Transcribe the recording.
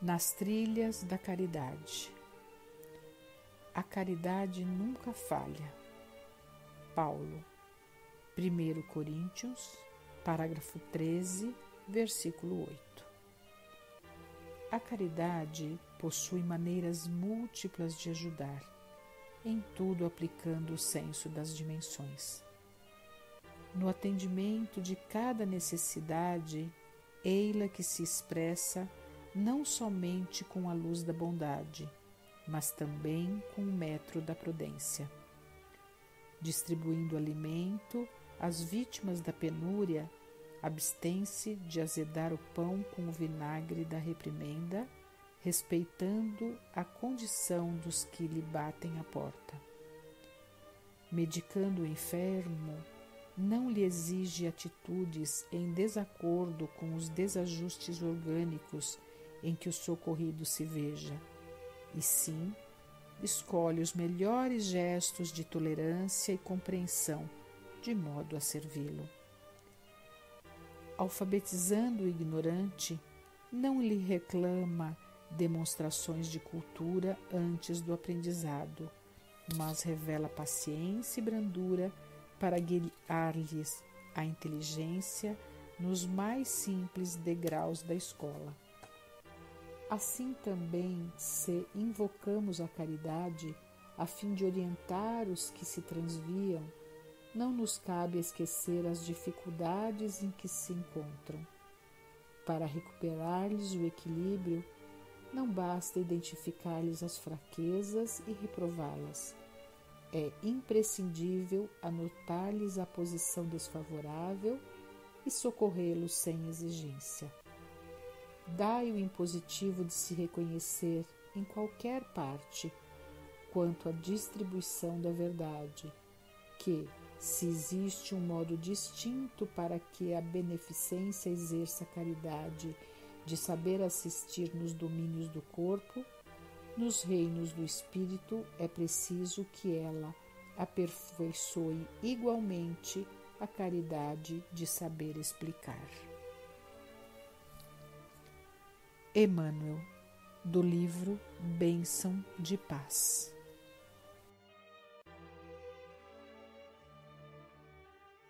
nas trilhas da caridade. A caridade nunca falha. Paulo, 1 Coríntios, parágrafo 13, versículo 8. A caridade possui maneiras múltiplas de ajudar, em tudo aplicando o senso das dimensões. No atendimento de cada necessidade, ei-la que se expressa não somente com a luz da bondade, mas também com o metro da prudência. Distribuindo alimento às vítimas da penúria, abstém-se de azedar o pão com o vinagre da reprimenda, respeitando a condição dos que lhe batem a porta. Medicando o enfermo, não lhe exige atitudes em desacordo com os desajustes orgânicos em que o socorrido se veja, e sim escolhe os melhores gestos de tolerância e compreensão, de modo a servi-lo. Alfabetizando o ignorante, não lhe reclama demonstrações de cultura antes do aprendizado, mas revela paciência e brandura para guiar-lhes a inteligência nos mais simples degraus da escola. Assim também, se invocamos a caridade a fim de orientar os que se transviam, não nos cabe esquecer as dificuldades em que se encontram. Para recuperar-lhes o equilíbrio, não basta identificar-lhes as fraquezas e reprová-las. É imprescindível anotar-lhes a posição desfavorável e socorrê-los sem exigência. Dai o impositivo de se reconhecer em qualquer parte quanto à distribuição da verdade, que, se existe um modo distinto para que a beneficência exerça a caridade de saber assistir nos domínios do corpo, nos reinos do espírito é preciso que ela aperfeiçoe igualmente a caridade de saber explicar. Emmanuel, do livro Bênção de Paz.